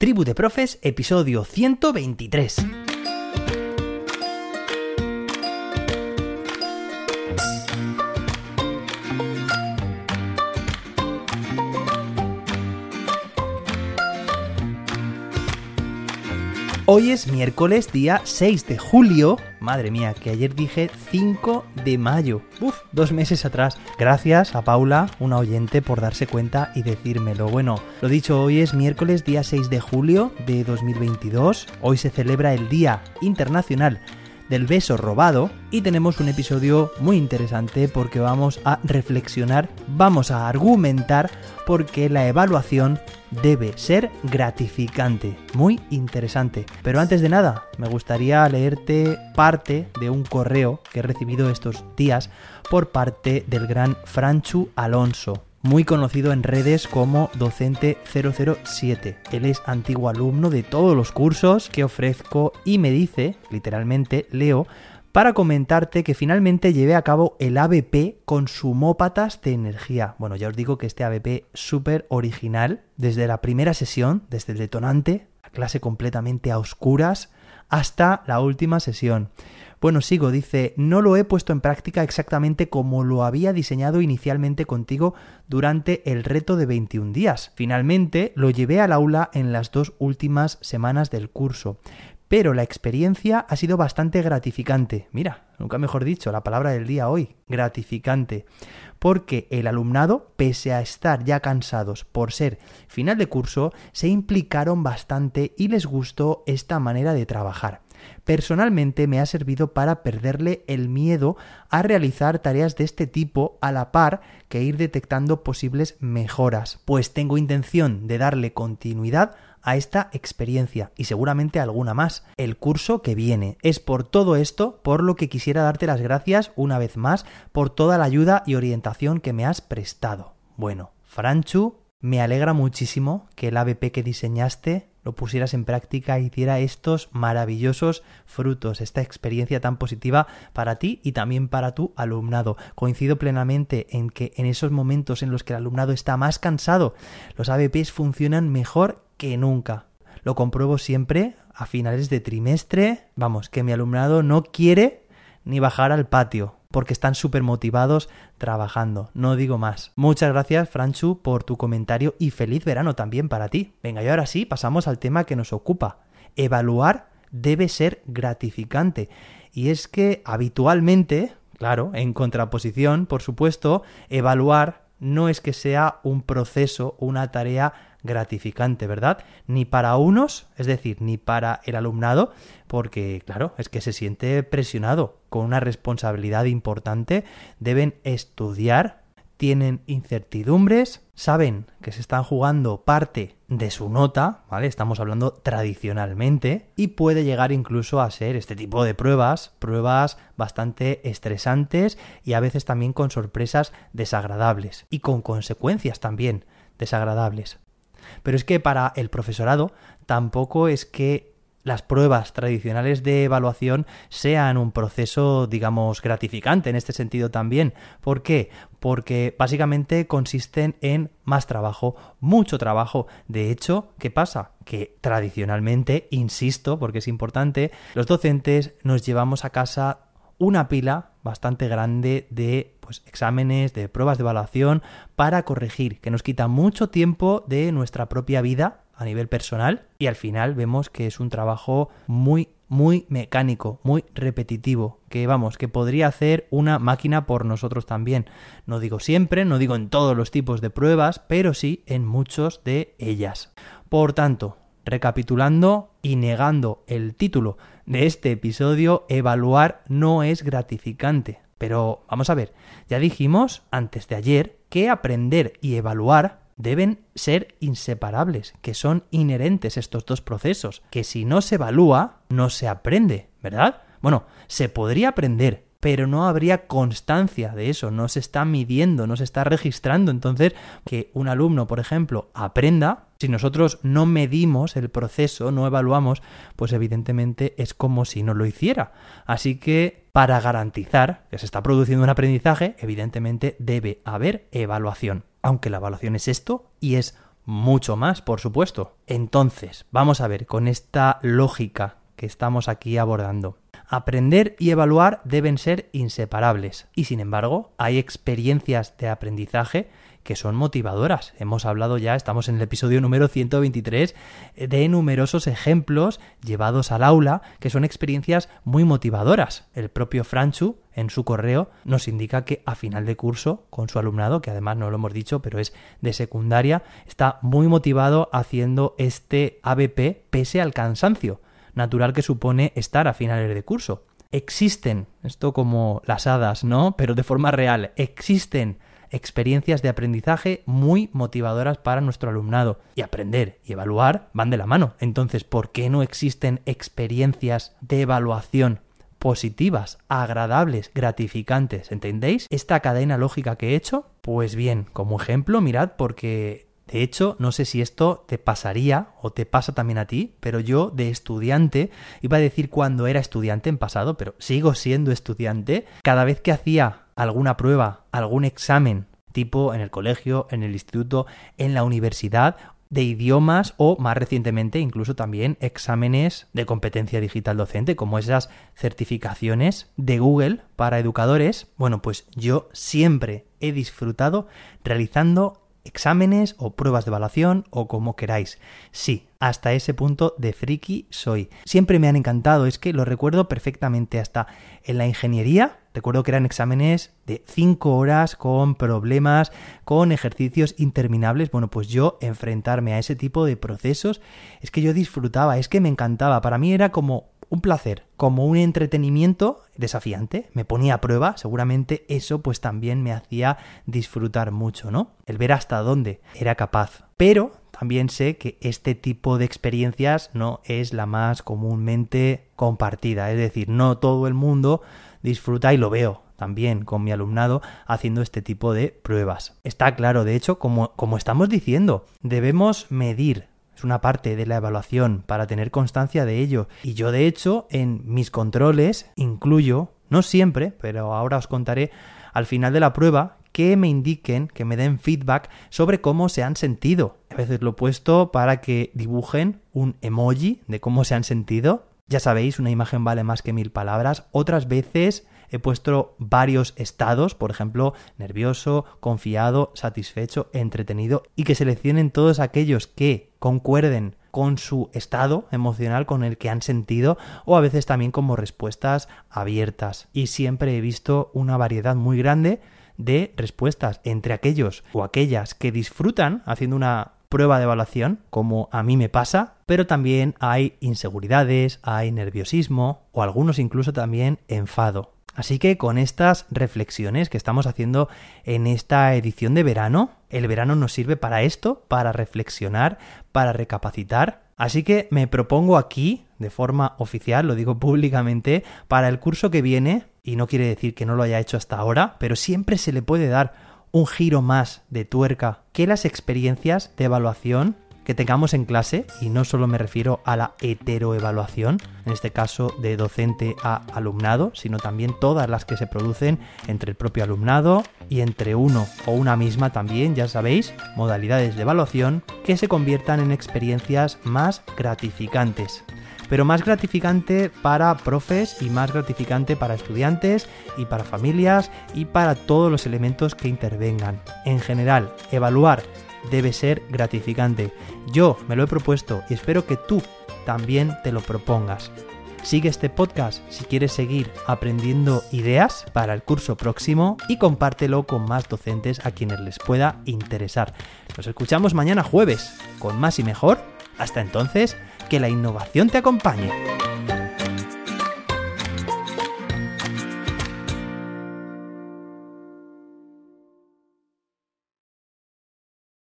Tribu de Profes, episodio 123. Hoy es miércoles, día 6 de julio. Madre mía, que ayer dije 5 de mayo. Uf, dos meses atrás. Gracias a Paula, una oyente, por darse cuenta y decírmelo. Bueno, lo dicho, hoy es miércoles, día 6 de julio de 2022. Hoy se celebra el Día Internacional del beso robado y tenemos un episodio muy interesante porque vamos a reflexionar, vamos a argumentar porque la evaluación debe ser gratificante, muy interesante. Pero antes de nada, me gustaría leerte parte de un correo que he recibido estos días por parte del gran Franchu Alonso muy conocido en redes como Docente 007. Él es antiguo alumno de todos los cursos que ofrezco y me dice, literalmente, leo, para comentarte que finalmente llevé a cabo el ABP con sumópatas de energía. Bueno, ya os digo que este ABP súper original, desde la primera sesión, desde el detonante, la clase completamente a oscuras, hasta la última sesión. Bueno, sigo, dice, no lo he puesto en práctica exactamente como lo había diseñado inicialmente contigo durante el reto de 21 días. Finalmente lo llevé al aula en las dos últimas semanas del curso. Pero la experiencia ha sido bastante gratificante. Mira, nunca mejor dicho, la palabra del día hoy, gratificante. Porque el alumnado, pese a estar ya cansados por ser final de curso, se implicaron bastante y les gustó esta manera de trabajar. Personalmente me ha servido para perderle el miedo a realizar tareas de este tipo a la par que ir detectando posibles mejoras, pues tengo intención de darle continuidad a esta experiencia y seguramente alguna más el curso que viene. Es por todo esto por lo que quisiera darte las gracias una vez más por toda la ayuda y orientación que me has prestado. Bueno, Franchu, me alegra muchísimo que el ABP que diseñaste lo pusieras en práctica y diera estos maravillosos frutos, esta experiencia tan positiva para ti y también para tu alumnado. Coincido plenamente en que en esos momentos en los que el alumnado está más cansado, los ABPs funcionan mejor que nunca. Lo compruebo siempre a finales de trimestre, vamos, que mi alumnado no quiere ni bajar al patio porque están súper motivados trabajando. No digo más. Muchas gracias, Franchu, por tu comentario y feliz verano también para ti. Venga, y ahora sí, pasamos al tema que nos ocupa. Evaluar debe ser gratificante. Y es que habitualmente, claro, en contraposición, por supuesto, evaluar no es que sea un proceso, una tarea gratificante, ¿verdad? Ni para unos, es decir, ni para el alumnado, porque, claro, es que se siente presionado, con una responsabilidad importante, deben estudiar, tienen incertidumbres, saben que se están jugando parte de su nota, ¿vale? Estamos hablando tradicionalmente, y puede llegar incluso a ser este tipo de pruebas, pruebas bastante estresantes y a veces también con sorpresas desagradables y con consecuencias también desagradables. Pero es que para el profesorado tampoco es que las pruebas tradicionales de evaluación sean un proceso, digamos, gratificante en este sentido también. ¿Por qué? Porque básicamente consisten en más trabajo, mucho trabajo. De hecho, ¿qué pasa? Que tradicionalmente, insisto, porque es importante, los docentes nos llevamos a casa una pila bastante grande de pues, exámenes, de pruebas de evaluación para corregir, que nos quita mucho tiempo de nuestra propia vida a nivel personal y al final vemos que es un trabajo muy muy mecánico, muy repetitivo, que vamos, que podría hacer una máquina por nosotros también. No digo siempre, no digo en todos los tipos de pruebas, pero sí en muchos de ellas. Por tanto, recapitulando y negando el título de este episodio, evaluar no es gratificante. Pero vamos a ver, ya dijimos antes de ayer que aprender y evaluar deben ser inseparables, que son inherentes estos dos procesos, que si no se evalúa, no se aprende, ¿verdad? Bueno, se podría aprender, pero no habría constancia de eso, no se está midiendo, no se está registrando. Entonces, que un alumno, por ejemplo, aprenda, si nosotros no medimos el proceso, no evaluamos, pues evidentemente es como si no lo hiciera. Así que, para garantizar que se está produciendo un aprendizaje, evidentemente debe haber evaluación. Aunque la evaluación es esto y es mucho más, por supuesto. Entonces, vamos a ver con esta lógica que estamos aquí abordando. Aprender y evaluar deben ser inseparables y sin embargo hay experiencias de aprendizaje que son motivadoras. Hemos hablado ya, estamos en el episodio número 123, de numerosos ejemplos llevados al aula que son experiencias muy motivadoras. El propio Franchu en su correo nos indica que a final de curso con su alumnado, que además no lo hemos dicho, pero es de secundaria, está muy motivado haciendo este ABP pese al cansancio natural que supone estar a finales de curso. Existen, esto como las hadas, ¿no? Pero de forma real, existen experiencias de aprendizaje muy motivadoras para nuestro alumnado. Y aprender y evaluar van de la mano. Entonces, ¿por qué no existen experiencias de evaluación positivas, agradables, gratificantes? ¿Entendéis esta cadena lógica que he hecho? Pues bien, como ejemplo, mirad, porque de hecho, no sé si esto te pasaría o te pasa también a ti, pero yo de estudiante, iba a decir cuando era estudiante en pasado, pero sigo siendo estudiante, cada vez que hacía alguna prueba, algún examen, tipo en el colegio, en el instituto, en la universidad, de idiomas o más recientemente incluso también exámenes de competencia digital docente como esas certificaciones de Google para educadores, bueno pues yo siempre he disfrutado realizando exámenes o pruebas de evaluación o como queráis. Sí, hasta ese punto de friki soy. Siempre me han encantado, es que lo recuerdo perfectamente hasta en la ingeniería. Recuerdo que eran exámenes de 5 horas con problemas, con ejercicios interminables. Bueno, pues yo enfrentarme a ese tipo de procesos es que yo disfrutaba, es que me encantaba. Para mí era como un placer, como un entretenimiento desafiante, me ponía a prueba, seguramente eso pues también me hacía disfrutar mucho, ¿no? El ver hasta dónde era capaz. Pero también sé que este tipo de experiencias no es la más comúnmente compartida, es decir, no todo el mundo disfruta y lo veo también con mi alumnado haciendo este tipo de pruebas. Está claro, de hecho, como, como estamos diciendo, debemos medir es una parte de la evaluación para tener constancia de ello. Y yo de hecho en mis controles incluyo, no siempre, pero ahora os contaré al final de la prueba que me indiquen, que me den feedback sobre cómo se han sentido. A veces lo he puesto para que dibujen un emoji de cómo se han sentido. Ya sabéis, una imagen vale más que mil palabras. Otras veces he puesto varios estados, por ejemplo, nervioso, confiado, satisfecho, entretenido, y que seleccionen todos aquellos que concuerden con su estado emocional con el que han sentido o a veces también como respuestas abiertas. Y siempre he visto una variedad muy grande de respuestas entre aquellos o aquellas que disfrutan haciendo una prueba de evaluación, como a mí me pasa, pero también hay inseguridades, hay nerviosismo o algunos incluso también enfado. Así que con estas reflexiones que estamos haciendo en esta edición de verano, el verano nos sirve para esto, para reflexionar, para recapacitar. Así que me propongo aquí, de forma oficial, lo digo públicamente, para el curso que viene, y no quiere decir que no lo haya hecho hasta ahora, pero siempre se le puede dar un giro más de tuerca que las experiencias de evaluación que tengamos en clase, y no solo me refiero a la heteroevaluación, en este caso de docente a alumnado, sino también todas las que se producen entre el propio alumnado y entre uno o una misma también, ya sabéis, modalidades de evaluación que se conviertan en experiencias más gratificantes pero más gratificante para profes y más gratificante para estudiantes y para familias y para todos los elementos que intervengan. En general, evaluar debe ser gratificante. Yo me lo he propuesto y espero que tú también te lo propongas. Sigue este podcast si quieres seguir aprendiendo ideas para el curso próximo y compártelo con más docentes a quienes les pueda interesar. Nos escuchamos mañana jueves con más y mejor. Hasta entonces, que la innovación te acompañe.